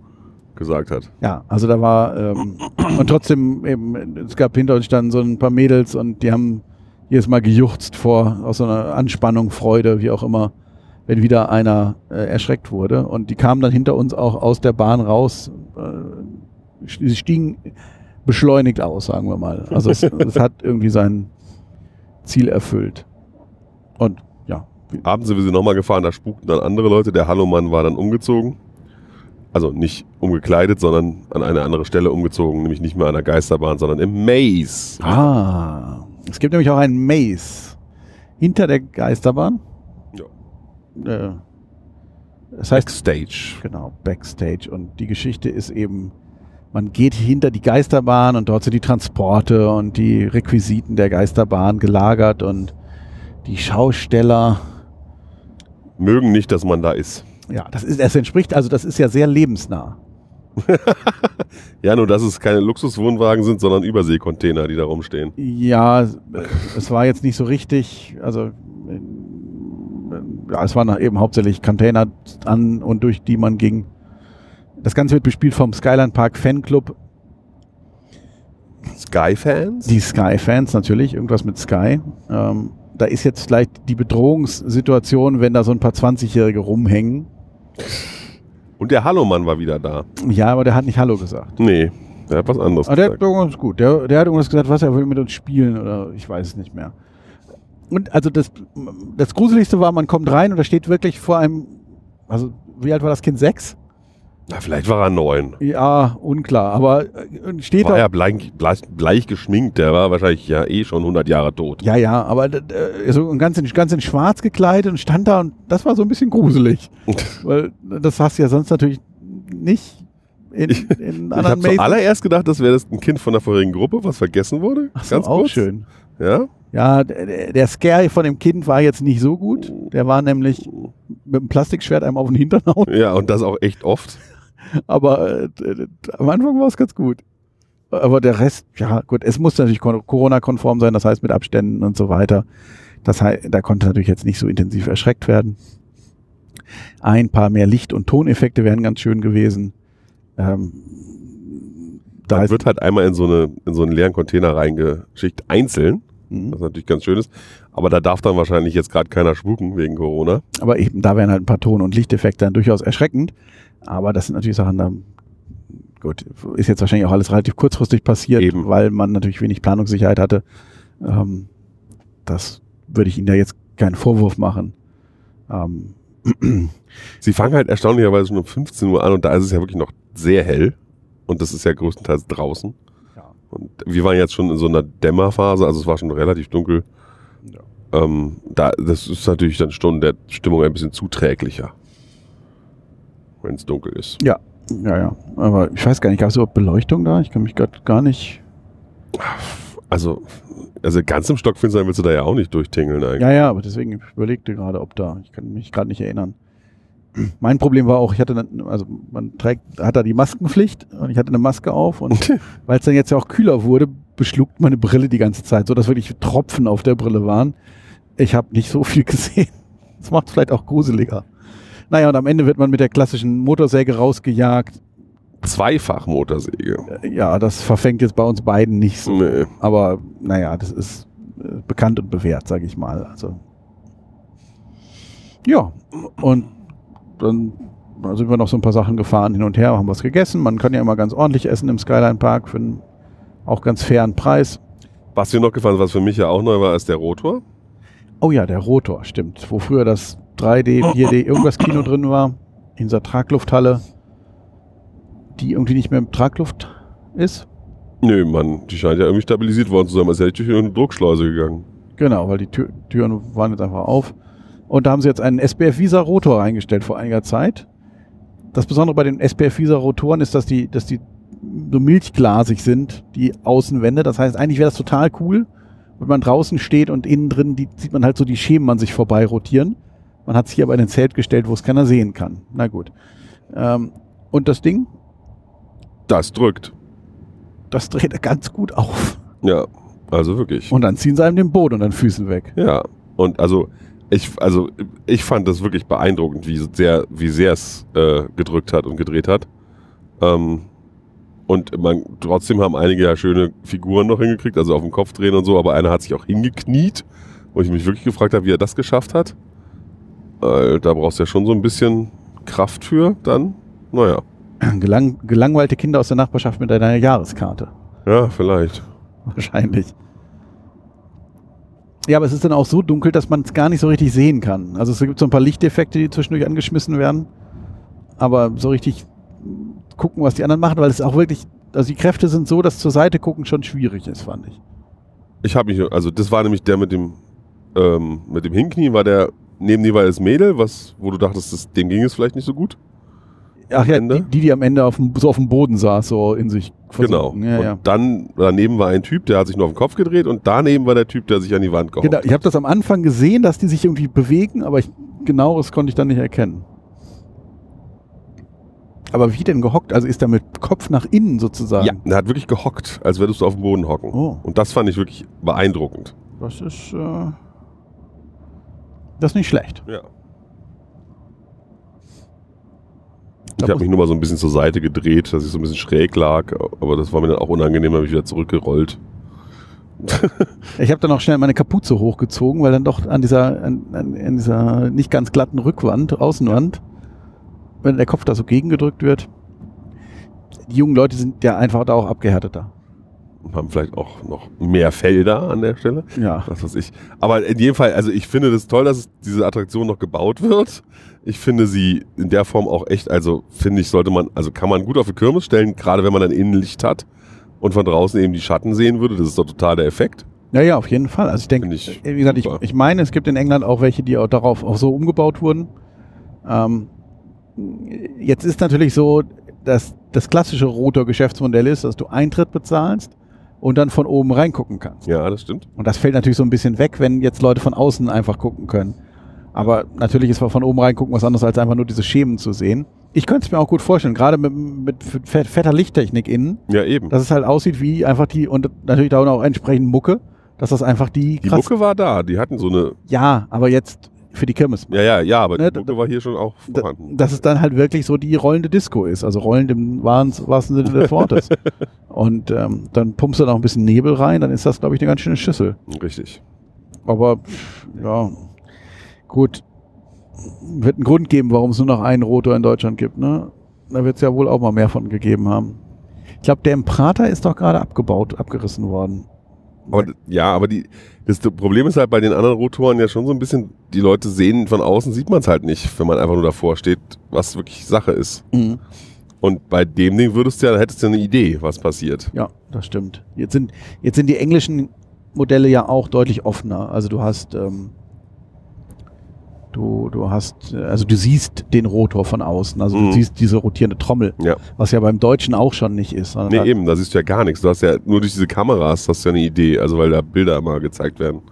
gesagt hat.
Ja, also da war ähm, und trotzdem eben, es gab hinter uns dann so ein paar Mädels und die haben jedes Mal gejuchzt vor aus so einer Anspannung, Freude, wie auch immer, wenn wieder einer äh, erschreckt wurde. Und die kamen dann hinter uns auch aus der Bahn raus. Äh, sie stiegen beschleunigt aus, sagen wir mal. Also es, es hat irgendwie sein Ziel erfüllt. Und ja,
Abends sind wir sie nochmal gefahren, da spukten dann andere Leute. Der Hallo-Mann war dann umgezogen. Also nicht umgekleidet, sondern an eine andere Stelle umgezogen, nämlich nicht mehr an der Geisterbahn, sondern im Maze.
Ah, es gibt nämlich auch einen Maze hinter der Geisterbahn.
Ja.
Äh, das heißt,
Backstage.
genau, Backstage. Und die Geschichte ist eben, man geht hinter die Geisterbahn und dort sind die Transporte und die Requisiten der Geisterbahn gelagert und die Schausteller.
Mögen nicht, dass man da ist.
Ja, das ist, es entspricht, also das ist ja sehr lebensnah.
Ja, nur dass es keine Luxuswohnwagen sind, sondern Überseekontainer, die da rumstehen.
Ja, es war jetzt nicht so richtig, also äh, ja, es waren eben hauptsächlich Container an und durch die man ging. Das Ganze wird bespielt vom Skyline Park Fanclub,
Sky-Fans?
die Sky-Fans natürlich, irgendwas mit Sky. Ähm, da ist jetzt vielleicht die Bedrohungssituation, wenn da so ein paar 20-Jährige rumhängen.
Und der Hallo-Mann war wieder da.
Ja, aber der hat nicht Hallo gesagt.
Nee. Der hat was anderes
Aber der hat
gesagt.
irgendwas gut. Der, der hat irgendwas gesagt, was er will mit uns spielen oder ich weiß es nicht mehr. Und also das, das Gruseligste war, man kommt rein und da steht wirklich vor einem, also wie alt war das Kind? Sechs?
Na, vielleicht war er neun.
Ja, unklar. Aber äh, steht
War
da.
ja bleich, bleich, bleich geschminkt. Der war wahrscheinlich ja eh schon 100 Jahre tot.
Ja, ja, aber äh, so ganz in, ganz in schwarz gekleidet und stand da und das war so ein bisschen gruselig. Weil das hast du ja sonst natürlich nicht in, in
Ich habe zuallererst gedacht, das wäre ein Kind von der vorherigen Gruppe, was vergessen wurde.
Ach so, auch schön.
Ja?
Ja, der, der Scare von dem Kind war jetzt nicht so gut. Der war nämlich mit dem Plastikschwert einem auf den Hintern hauen.
Ja, und das auch echt oft.
Aber äh, am Anfang war es ganz gut. Aber der Rest, ja gut, es muss natürlich kon- Corona-konform sein, das heißt mit Abständen und so weiter. Das heißt, da konnte natürlich jetzt nicht so intensiv erschreckt werden. Ein paar mehr Licht- und Toneffekte wären ganz schön gewesen. Ähm, da
wird halt einmal in so, eine, in so einen leeren Container reingeschickt, einzeln,
Mhm.
was natürlich ganz schön ist. Aber da darf dann wahrscheinlich jetzt gerade keiner spuken wegen Corona.
aber eben, da wären halt ein paar Ton- und Lichteffekte dann durchaus erschreckend. Aber das sind natürlich Sachen, da gut, ist jetzt wahrscheinlich auch alles relativ kurzfristig passiert,
Eben.
weil man natürlich wenig Planungssicherheit hatte. Ähm, das würde ich Ihnen da jetzt keinen Vorwurf machen. Ähm,
Sie fangen halt erstaunlicherweise schon um 15 Uhr an und da ist es ja wirklich noch sehr hell. Und das ist ja größtenteils draußen.
Ja.
Und wir waren jetzt schon in so einer Dämmerphase, also es war schon relativ dunkel. Ähm, da, das ist natürlich dann schon der Stimmung ein bisschen zuträglicher. Wenn es dunkel ist.
ja, ja, ja. Aber ich weiß gar nicht, gab es überhaupt Beleuchtung da? Ich kann mich gerade gar nicht.
Also, also ganz im Stockfinstern willst du da ja auch nicht durchtingeln eigentlich.
Ja, ja, aber deswegen ich überlegte gerade, ob da. Ich kann mich gerade nicht erinnern. Mein Problem war auch, ich hatte, dann, also man trägt, hat da die Maskenpflicht und ich hatte eine Maske auf und weil es dann jetzt ja auch kühler wurde, beschluckt meine Brille die ganze Zeit, so dass wirklich Tropfen auf der Brille waren. Ich habe nicht so viel gesehen. Das macht vielleicht auch gruseliger. Naja, und am Ende wird man mit der klassischen Motorsäge rausgejagt.
Zweifach Motorsäge.
Äh, Ja, das verfängt jetzt bei uns beiden nicht so.
Nee.
Aber naja, das ist äh, bekannt und bewährt, sage ich mal. Also ja, und dann sind wir noch so ein paar Sachen gefahren hin und her, haben was gegessen. Man kann ja immer ganz ordentlich essen im Skyline Park für einen auch ganz fairen Preis.
Was mir noch gefallen ist, was für mich ja auch neu war, ist der Rotor.
Oh ja, der Rotor, stimmt. Wo früher das 3D, 4D irgendwas Kino drin war, in dieser Traglufthalle, die irgendwie nicht mehr im Tragluft ist.
Nö, Mann, die scheint ja irgendwie stabilisiert worden zu sein. Ist ja nicht durch eine Druckschleuse gegangen.
Genau, weil die Tür, Türen waren jetzt einfach auf. Und da haben sie jetzt einen SBF Visa Rotor eingestellt vor einiger Zeit. Das Besondere bei den SBF Visa Rotoren ist, dass die, dass die so milchglasig sind, die Außenwände. Das heißt, eigentlich wäre das total cool, wenn man draußen steht und innen drin die, sieht man halt so die Schemen an sich vorbei rotieren. Man hat sich aber in ein Zelt gestellt, wo es keiner sehen kann. Na gut. Ähm, und das Ding,
Das drückt.
das dreht er ganz gut auf.
Ja, also wirklich.
Und dann ziehen sie einem den Boden und den Füßen weg.
Ja, und also ich, also ich fand das wirklich beeindruckend, wie sehr, wie sehr es äh, gedrückt hat und gedreht hat. Ähm, und man, trotzdem haben einige ja schöne Figuren noch hingekriegt, also auf dem Kopf drehen und so, aber einer hat sich auch hingekniet, wo ich mich wirklich gefragt habe, wie er das geschafft hat. Äh, da brauchst du ja schon so ein bisschen Kraft für dann. Naja,
Gelang, gelangweilte Kinder aus der Nachbarschaft mit einer Jahreskarte.
ja, vielleicht.
Wahrscheinlich. Ja, aber es ist dann auch so dunkel, dass man es gar nicht so richtig sehen kann. Also es gibt so ein paar Lichteffekte, die zwischendurch angeschmissen werden. Aber so richtig gucken, was die anderen machen, weil es auch wirklich, also die Kräfte sind so, dass zur Seite gucken schon schwierig ist, fand ich.
Ich habe mich, also das war nämlich der mit dem, ähm, mit dem Hinknien, war der neben dir war das Mädel, was, wo du dachtest, das, dem ging es vielleicht nicht so gut.
Ach ja, die, die, am Ende auf dem, so auf dem Boden saß, so in sich
Genau.
versunken. Ja,
und
ja.
dann daneben war ein Typ, der hat sich nur auf den Kopf gedreht und daneben war der Typ, der sich an die Wand gehockt
Genau, ich habe das am Anfang gesehen, dass die sich irgendwie bewegen, aber ich, genaueres konnte ich dann nicht erkennen. Aber wie denn gehockt? Also ist er mit Kopf nach innen sozusagen?
Ja, der hat wirklich gehockt, als würdest du auf dem Boden hocken.
Oh,
Und das fand ich wirklich beeindruckend.
das ist, äh, das ist nicht schlecht.
Ja. Ich habe mich nur mal so ein bisschen zur Seite gedreht, dass ich so ein bisschen schräg lag, aber das war mir dann auch unangenehm, habe ich wieder zurückgerollt.
Ich habe dann auch schnell meine Kapuze hochgezogen, weil dann doch an dieser, an, an dieser nicht ganz glatten Rückwand, Außenwand, wenn der Kopf da so gegengedrückt wird. die jungen Leute sind ja einfach da auch abgehärteter.
Und haben vielleicht auch noch mehr Felder an der Stelle.
Ja.
Was weiß ich. Aber in jedem Fall, also ich finde das toll, dass diese Attraktion noch gebaut wird. Ich finde sie in der Form auch echt, also finde ich, sollte man, also kann man gut auf die Kirmes stellen, gerade wenn man dann Innenlicht hat und von draußen eben die Schatten sehen würde. Das ist doch total der Effekt.
Ja, ja, auf jeden Fall. Also ich denke, wie gesagt, ich, ich meine, es gibt in England auch welche, die auch darauf auch so umgebaut wurden. Ähm, jetzt ist natürlich so, dass das klassische Rotor-Geschäftsmodell ist, dass du Eintritt bezahlst und dann von oben reingucken kannst.
Ja, das stimmt.
Und das fällt natürlich so ein bisschen weg, wenn jetzt Leute von außen einfach gucken können. Aber natürlich ist von oben reingucken was anderes, als einfach nur diese Schemen zu sehen. Ich könnte es mir auch gut vorstellen, gerade mit, mit fett- fetter Lichttechnik innen,
Ja, eben.
dass es halt aussieht wie einfach die, und natürlich da auch entsprechend Mucke, dass das einfach die,
Die Mucke war da, die hatten so eine,
Ja, aber jetzt für die Kirmes.
ja, ja, ja, aber
Ne,
die Mucke war hier schon auch vorhanden.
dass es dann halt wirklich so die rollende Disco ist, also rollend im wahren, wahrsten Sinne des Wortes. Und ähm, dann pumpst du noch ein bisschen Nebel rein, dann ist das, glaube ich, eine ganz schöne Schüssel.
Richtig.
Aber ja, gut. Wird einen Grund geben, warum es nur noch einen Rotor in Deutschland gibt. Ne? Da wird es ja wohl auch mal mehr von gegeben haben. Ich glaube, der im Prater ist doch gerade abgebaut, abgerissen worden.
Aber, ja, aber die, das Problem ist halt bei den anderen Rotoren ja schon so ein bisschen, die Leute sehen, von außen sieht man es halt nicht, wenn man einfach nur davor steht, was wirklich Sache ist.
Mhm.
Und bei dem Ding würdest du ja, hättest du ja eine Idee, was passiert.
Ja, das stimmt. Jetzt sind, jetzt sind die englischen Modelle ja auch deutlich offener. Also du hast, ähm, du, du hast, also du siehst den Rotor von außen. Also
Mhm.
du siehst diese rotierende Trommel,
Ja.
was ja beim Deutschen auch schon nicht ist.
Nee,
da-
eben, da siehst du ja gar nichts. Du hast ja nur durch diese Kameras hast du ja eine Idee, also weil da Bilder immer gezeigt werden.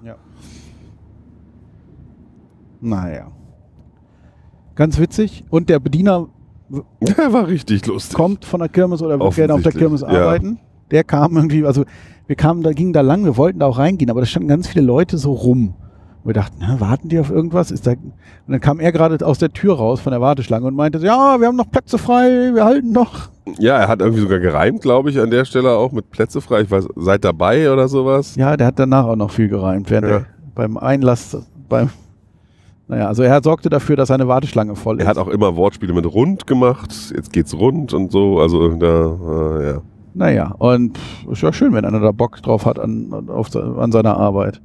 Naja. Ganz witzig. Und der Bediener
Der war richtig lustig.
kommt von der Kirmes oder wird gerne auf der Kirmes
Offensichtlich, ja.
arbeiten. Der kam irgendwie, also wir kamen, da gingen da lang, wir wollten da auch reingehen, aber da standen ganz viele Leute so rum. Und wir dachten, na, warten die auf irgendwas? Ist da, und dann kam er gerade aus der Tür raus von der Warteschlange und meinte, ja, wir haben noch Plätze frei, wir halten noch.
Ja, er hat irgendwie sogar gereimt, glaube ich, an der Stelle auch mit Plätze frei. Ich weiß, seid dabei oder sowas.
Ja, der hat danach auch noch viel gereimt, während
Ja.
er beim Einlass, beim, naja, also er sorgte dafür, dass seine Warteschlange voll ist.
Er hat auch immer Wortspiele mit rund gemacht. Jetzt geht's rund und so. Also da, äh, ja.
Naja, und ist ja schön, wenn einer da Bock drauf hat an, auf, an seiner Arbeit.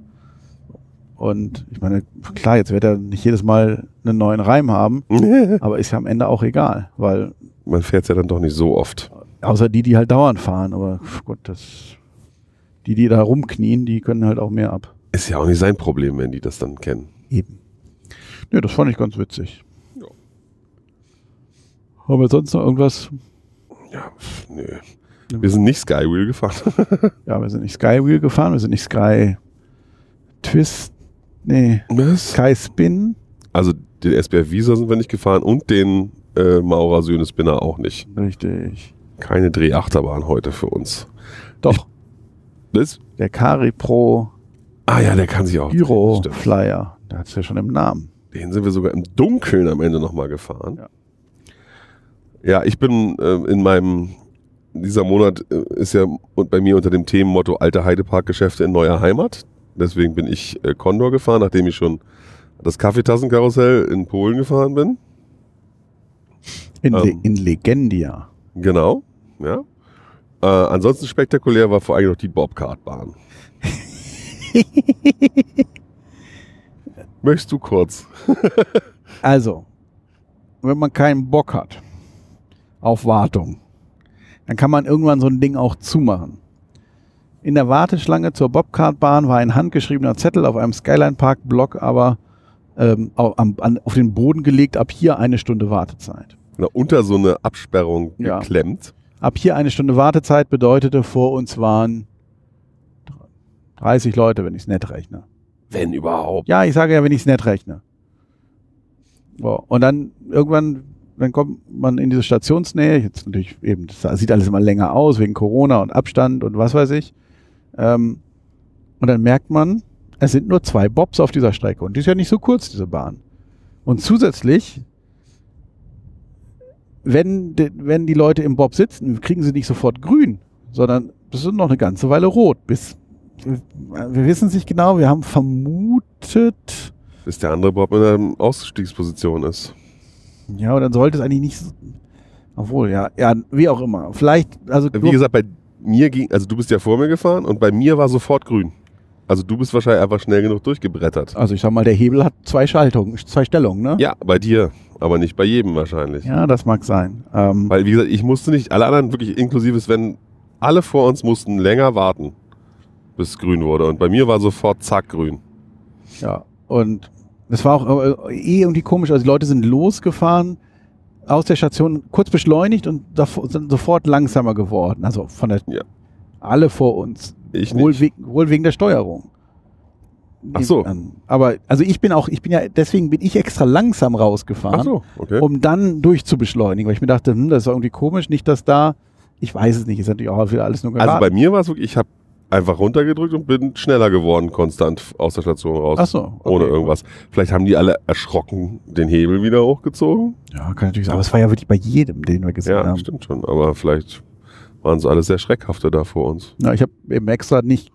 Und ich meine, klar, jetzt wird er nicht jedes Mal einen neuen Reim haben, aber ist ja am Ende auch egal, weil
Man fährt's ja dann doch nicht so oft.
außer die, die halt dauernd fahren, aber gut, das, die, die da rumknien, die können halt auch mehr ab.
Ist ja auch nicht sein Problem, wenn die das dann kennen.
Eben. Nö, das fand ich ganz witzig.
Ja.
Haben wir sonst noch irgendwas?
Ja, nö. Wir sind nicht Skywheel gefahren.
Ja, wir sind nicht Skywheel gefahren, wir sind nicht Sky Twist, nee,
Was?
Sky Spin.
Also den SBF Visa sind wir nicht gefahren und den äh, Maurer Söhne Spinner auch nicht.
Richtig.
Keine Drehabterbahn heute für uns.
Doch,
Das?
der Cari Pro
Ah ja, der kann sich auch.
Gyro. Flyer. Der hat es ja schon im Namen.
Den sind wir sogar im Dunkeln am Ende nochmal gefahren.
Ja.
Ja, ich bin äh, in meinem, dieser Monat äh, ist ja und bei mir unter dem Themenmotto alte Heideparkgeschäfte in neuer Heimat. Deswegen bin ich äh, Condor gefahren, nachdem ich schon das Kaffeetassenkarussell in Polen gefahren bin.
In, Le
Ähm.
in Legendia.
Genau, ja. Äh, ansonsten spektakulär war vor allem noch die Bobkartbahn. Möchtest du kurz?
Also, wenn man keinen Bock hat auf Wartung, dann kann man irgendwann so ein Ding auch zumachen. In der Warteschlange zur Bobcartbahn war ein handgeschriebener Zettel auf einem Skyline Park Block, aber ähm, auf den Boden gelegt, ab hier eine Stunde Wartezeit.
Na, unter so eine Absperrung
Ja.
geklemmt.
Ab hier eine Stunde Wartezeit bedeutete, vor uns waren 30 Leute, wenn ich es nett rechne.
Wenn überhaupt.
Ja, ich sage ja, wenn ich es nett rechne. So, und dann irgendwann, dann kommt man in diese Stationsnähe. Jetzt natürlich eben, das sieht alles immer länger aus wegen Corona und Abstand und was weiß ich. Ähm, und dann merkt man, es sind nur zwei Bobs auf dieser Strecke und die ist ja nicht so kurz, diese Bahn. Und zusätzlich, wenn, de, wenn die Leute im Bob sitzen, kriegen sie nicht sofort grün, sondern das sind noch eine ganze Weile rot. Bis, wir wissen es nicht genau, wir haben vermutet,
Bis der andere Bob in einer Ausstiegsposition ist.
ja, und dann sollte es eigentlich nicht, so- Obwohl, ja, ja, wie auch immer. Vielleicht, also
Wie gesagt, bei mir ging, also du bist ja vor mir gefahren und bei mir war sofort grün. Also du bist wahrscheinlich einfach schnell genug durchgebrettert.
also ich sag mal, der Hebel hat zwei Schaltungen, zwei Stellungen, ne?
Ja, bei dir, aber nicht bei jedem wahrscheinlich.
Ja, das mag sein. Ähm,
Weil, wie gesagt, ich musste nicht, alle anderen wirklich inklusive Sven, alle vor uns mussten länger warten, bis es grün wurde. Und bei mir war sofort zack grün.
Ja, und das war auch äh, eh irgendwie komisch. Also die Leute sind losgefahren aus der Station, kurz beschleunigt und davor, sind sofort langsamer geworden. Also von der
Ja.
alle vor uns.
Ich
wohl,
nicht.
wegen, wohl wegen der Steuerung.
Ach so.
Aber also ich bin auch, ich bin ja, deswegen bin ich extra langsam rausgefahren,
Ach so, okay.
um dann durchzubeschleunigen, weil ich mir dachte, hm, das ist irgendwie komisch, nicht, dass da, ich weiß es nicht, ist natürlich auch wieder alles nur
Also
geraten.
bei mir war es wirklich, ich habe einfach runtergedrückt und bin schneller geworden, konstant aus der Station raus.
Ach so, okay.
Ohne irgendwas. Vielleicht haben die alle erschrocken den Hebel wieder hochgezogen.
Ja, kann natürlich sein. Aber es war ja wirklich bei jedem, den wir gesehen
Ja,
haben.
stimmt schon. Aber vielleicht waren sie alle sehr schreckhafte da vor uns.
Ja, ich habe eben extra nicht,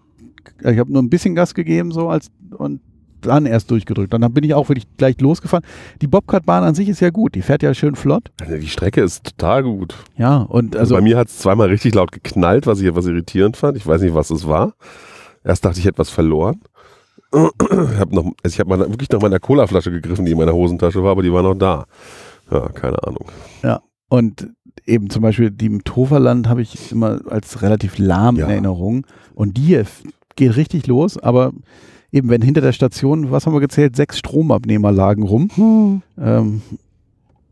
ich habe nur ein bisschen Gas gegeben so als und dann erst durchgedrückt. Dann bin ich auch wirklich gleich losgefahren. Die Bobcat-Bahn an sich ist ja gut, die fährt ja schön flott.
Also die Strecke ist total gut.
Ja, und
Also
also
bei mir hat es zweimal richtig laut geknallt, was ich etwas irritierend fand. Ich weiß nicht, was es war. Erst dachte ich, ich hätte was verloren. Ich habe noch, also ich habe mal wirklich nach meiner Colaflasche gegriffen, die in meiner Hosentasche war, aber die war noch da. Ja, keine Ahnung.
und eben zum Beispiel die im Toverland habe ich immer als relativ lahm
Ja.
in Erinnerung. Und die geht richtig los, aber eben wenn hinter der Station, was haben wir gezählt, sechs Stromabnehmer lagen rum. Ähm,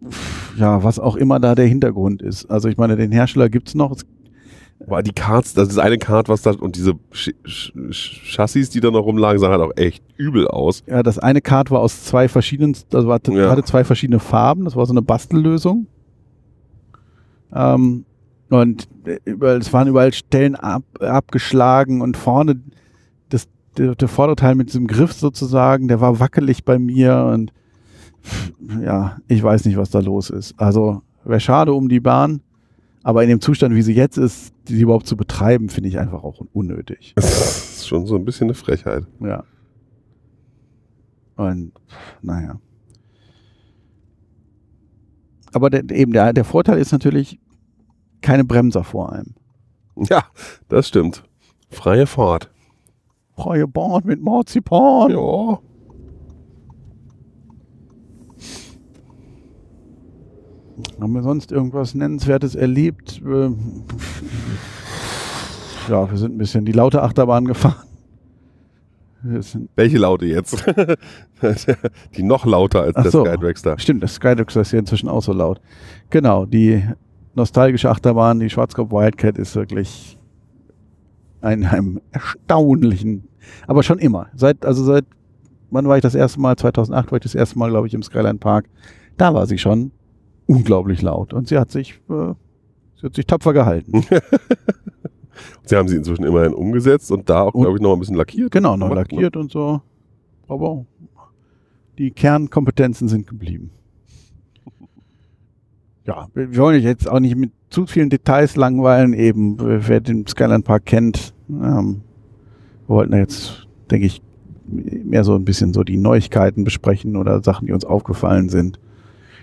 pf, ja, was auch immer da der Hintergrund ist. Also ich meine, den Hersteller gibt's noch. Es
War die Karts, das ist eine Kart, was da, und diese Sch Sch Chassis, die da noch rumlagen, sahen halt auch echt übel aus.
Ja, das eine Kart war aus zwei verschiedenen, das war,
Ja.
hatte zwei verschiedene Farben, das war so eine Bastellösung. Ähm, und äh, überall, es waren überall Stellen ab, abgeschlagen und vorne der, der Vorderteil mit diesem Griff sozusagen, der war wackelig bei mir und ja, ich weiß nicht, was da los ist. Also wäre schade um die Bahn, aber in dem Zustand, wie sie jetzt ist, die überhaupt zu betreiben, finde ich einfach auch unnötig.
Das ist schon so ein bisschen eine Frechheit.
Ja. Und naja. Aber der, eben der, der Vorteil ist natürlich keine Bremser vor einem.
Ja, das stimmt. Freie Fahrt.
Freie Bahn mit Marzipan.
Ja.
Haben wir sonst irgendwas Nennenswertes erlebt? Ähm, Ja, wir sind ein bisschen die laute Achterbahn gefahren.
Welche Laute jetzt? die noch lauter als
Ach
der
so.
Skydragster.
stimmt, das Skydox ist ja inzwischen auch so laut. Genau, die nostalgische Achterbahn, die Schwarzkopf Wildcat ist wirklich ein, einem erstaunlichen, aber schon immer. Seit, also seit, wann war ich das erste Mal? 2008 war ich das erste Mal, glaube ich, im Skyline Park. Da war sie schon unglaublich laut und sie hat sich, äh, sie hat sich tapfer gehalten.
Sie haben sie inzwischen immerhin umgesetzt und da auch, glaube ich, noch ein bisschen lackiert.
Genau,
ne?
lackiert und so. Aber die Kernkompetenzen sind geblieben. Ja, wir wollen euch jetzt auch nicht mit zu vielen Details langweilen. Eben, wer den Skyline Park kennt, ähm, wir wollten jetzt, denke ich, mehr so ein bisschen so die Neuigkeiten besprechen oder Sachen, die uns aufgefallen sind.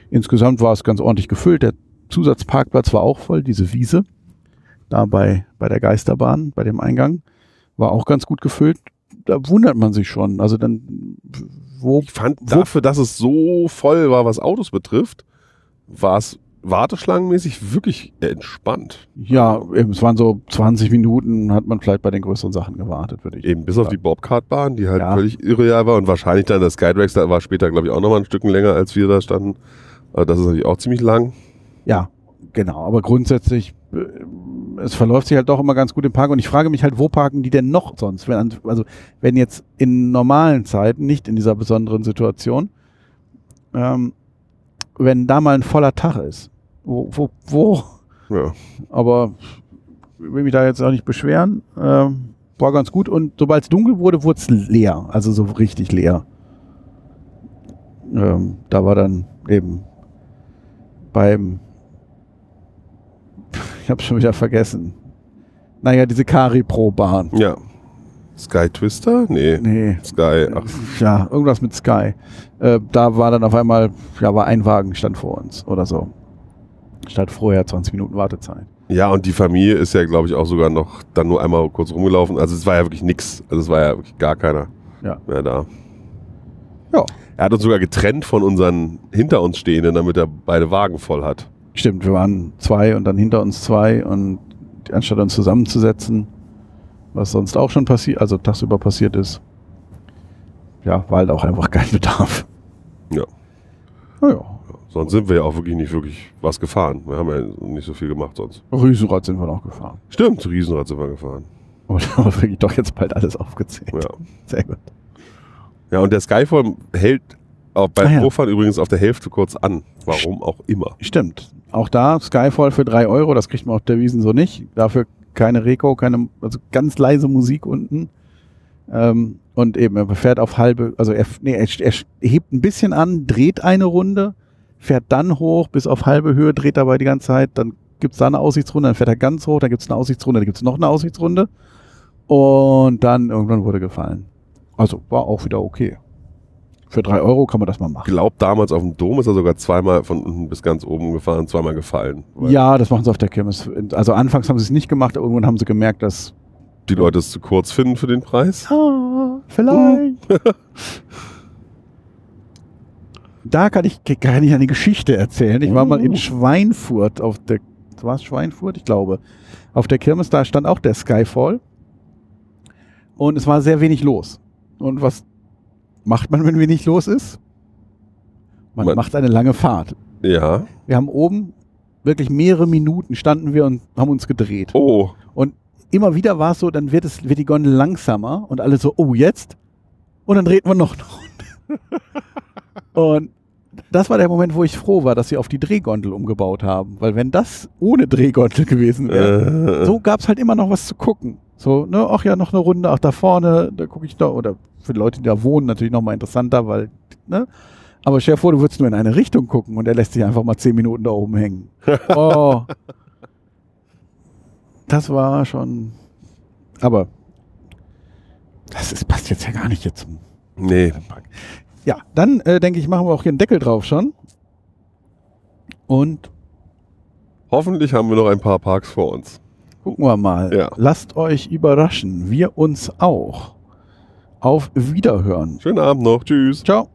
Insgesamt war es ganz ordentlich gefüllt. Der Zusatzparkplatz war auch voll, diese Wiese. Da bei, bei der Geisterbahn, bei dem Eingang. War auch ganz gut gefüllt. Da wundert man sich schon. Also dann, wo,
Ich fand
Wo-
dafür, dass es so voll war, was Autos betrifft, war es warteschlangenmäßig wirklich entspannt.
ja, eben, es waren so 20 Minuten, hat man vielleicht bei den größeren Sachen gewartet, würde ich.
Eben bis auf
Ja.
die Bobcard-Bahn, die halt
Ja.
völlig irreal war und wahrscheinlich dann der Skydragster war später, glaube ich, auch nochmal ein Stück länger, als wir da standen. Aber das ist natürlich auch ziemlich lang.
Ja, genau. Aber grundsätzlich, äh, es verläuft sich halt doch immer ganz gut im Park. Und ich frage mich halt, wo parken die denn noch sonst? Wenn, also, wenn jetzt in normalen Zeiten, nicht in dieser besonderen Situation, ähm, wenn da mal ein voller Tag ist, wo, wo, wo?
Ja.
Aber ich will mich da jetzt auch nicht beschweren. Ähm, war ganz gut. Und sobald es dunkel wurde, wurde es leer. Also so richtig leer. Ähm, da war dann eben beim ich habe schon wieder vergessen. Naja, diese Kari Pro Bahn.
ja. Sky Twister? Nee.
Nee,
Sky, ach,
ja, irgendwas mit Sky. Äh, da war dann auf einmal, ja, war ein Wagen stand vor uns oder so. Statt vorher 20 Minuten Wartezeit.
Ja, und die Familie ist ja, glaube ich, auch sogar noch dann nur einmal kurz rumgelaufen. Also es war ja wirklich nix. Also es war ja wirklich gar keiner
Ja.
mehr da.
Ja.
Er hat uns sogar getrennt von unseren hinter uns stehenden, damit er beide Wagen voll hat.
Stimmt, wir waren zwei und dann hinter uns zwei und anstatt uns zusammenzusetzen, was sonst auch schon passiert, also tagsüber passiert ist, ja, war halt auch einfach kein Bedarf.
Ja.
Naja,
Sonst sind wir ja auch wirklich nicht wirklich was gefahren. Wir haben ja nicht so viel gemacht sonst.
Riesenrad sind wir noch gefahren.
Stimmt, Riesenrad sind wir gefahren.
Aber da haben wir wirklich doch jetzt bald alles aufgezählt.
Ja.
Sehr gut.
Ja, und der Skyfall hält auch beim
Ah, ja.
Vorfahren übrigens auf der Hälfte kurz an. Warum auch immer.
Stimmt. Auch da Skyfall für drei Euro, das kriegt man auf der Wiesen so nicht. Dafür keine Reko, keine, also ganz leise Musik unten. Ähm, und eben, er fährt auf halbe, also er, nee, er, er hebt ein bisschen an, dreht eine Runde, fährt dann hoch bis auf halbe Höhe, dreht dabei die ganze Zeit, dann gibt's da eine Aussichtsrunde, dann fährt er ganz hoch, dann gibt's eine Aussichtsrunde, dann gibt's noch eine Aussichtsrunde und dann irgendwann wurde gefallen. Also war auch wieder okay. Für drei Euro kann man das mal machen.
Glaubt damals auf dem Dom ist er sogar zweimal von unten bis ganz oben gefahren, zweimal gefallen.
Ja, das machen sie auf der Kirmes. Also anfangs haben sie es nicht gemacht, irgendwann haben sie gemerkt, dass
Die Leute es zu kurz finden für den Preis.
ah, vielleicht. da kann ich, kann ich eine Geschichte erzählen. Ich war mal in Schweinfurt auf der, war es Schweinfurt? Ich glaube. Auf der Kirmes, da stand auch der Skyfall. Und es war sehr wenig los. Und was macht man, wenn wenig los ist? Man,
Man-
macht eine lange Fahrt.
Ja.
Wir haben oben wirklich mehrere Minuten standen wir und haben uns gedreht.
Oh.
Und immer wieder war es so, dann wird es, wird die Gondel langsamer und alle so, oh, jetzt? Und dann dreht man noch eine Runde. und das war der Moment, wo ich froh war, dass sie auf die Drehgondel umgebaut haben. Weil wenn das ohne Drehgondel gewesen wäre,
Äh,
so gab es halt immer noch was zu gucken. So, ne, ach ja, noch eine Runde, ach da vorne, da gucke ich da, oder für die Leute, die da wohnen, natürlich nochmal interessanter, weil, ne? Aber stell dir vor, du würdest nur in eine Richtung gucken und er lässt sich einfach mal zehn Minuten da oben hängen. Oh. Das war schon. Aber das ist, passt jetzt ja gar nicht jetzt zum
nee.
Ja, dann äh, denke ich, machen wir auch hier einen Deckel drauf schon. Und
Hoffentlich haben wir noch ein paar Parks vor uns.
gucken wir mal.
Ja.
Lasst euch überraschen. Wir uns auch. Auf Wiederhören.
Schönen Abend noch. Tschüss.
Ciao.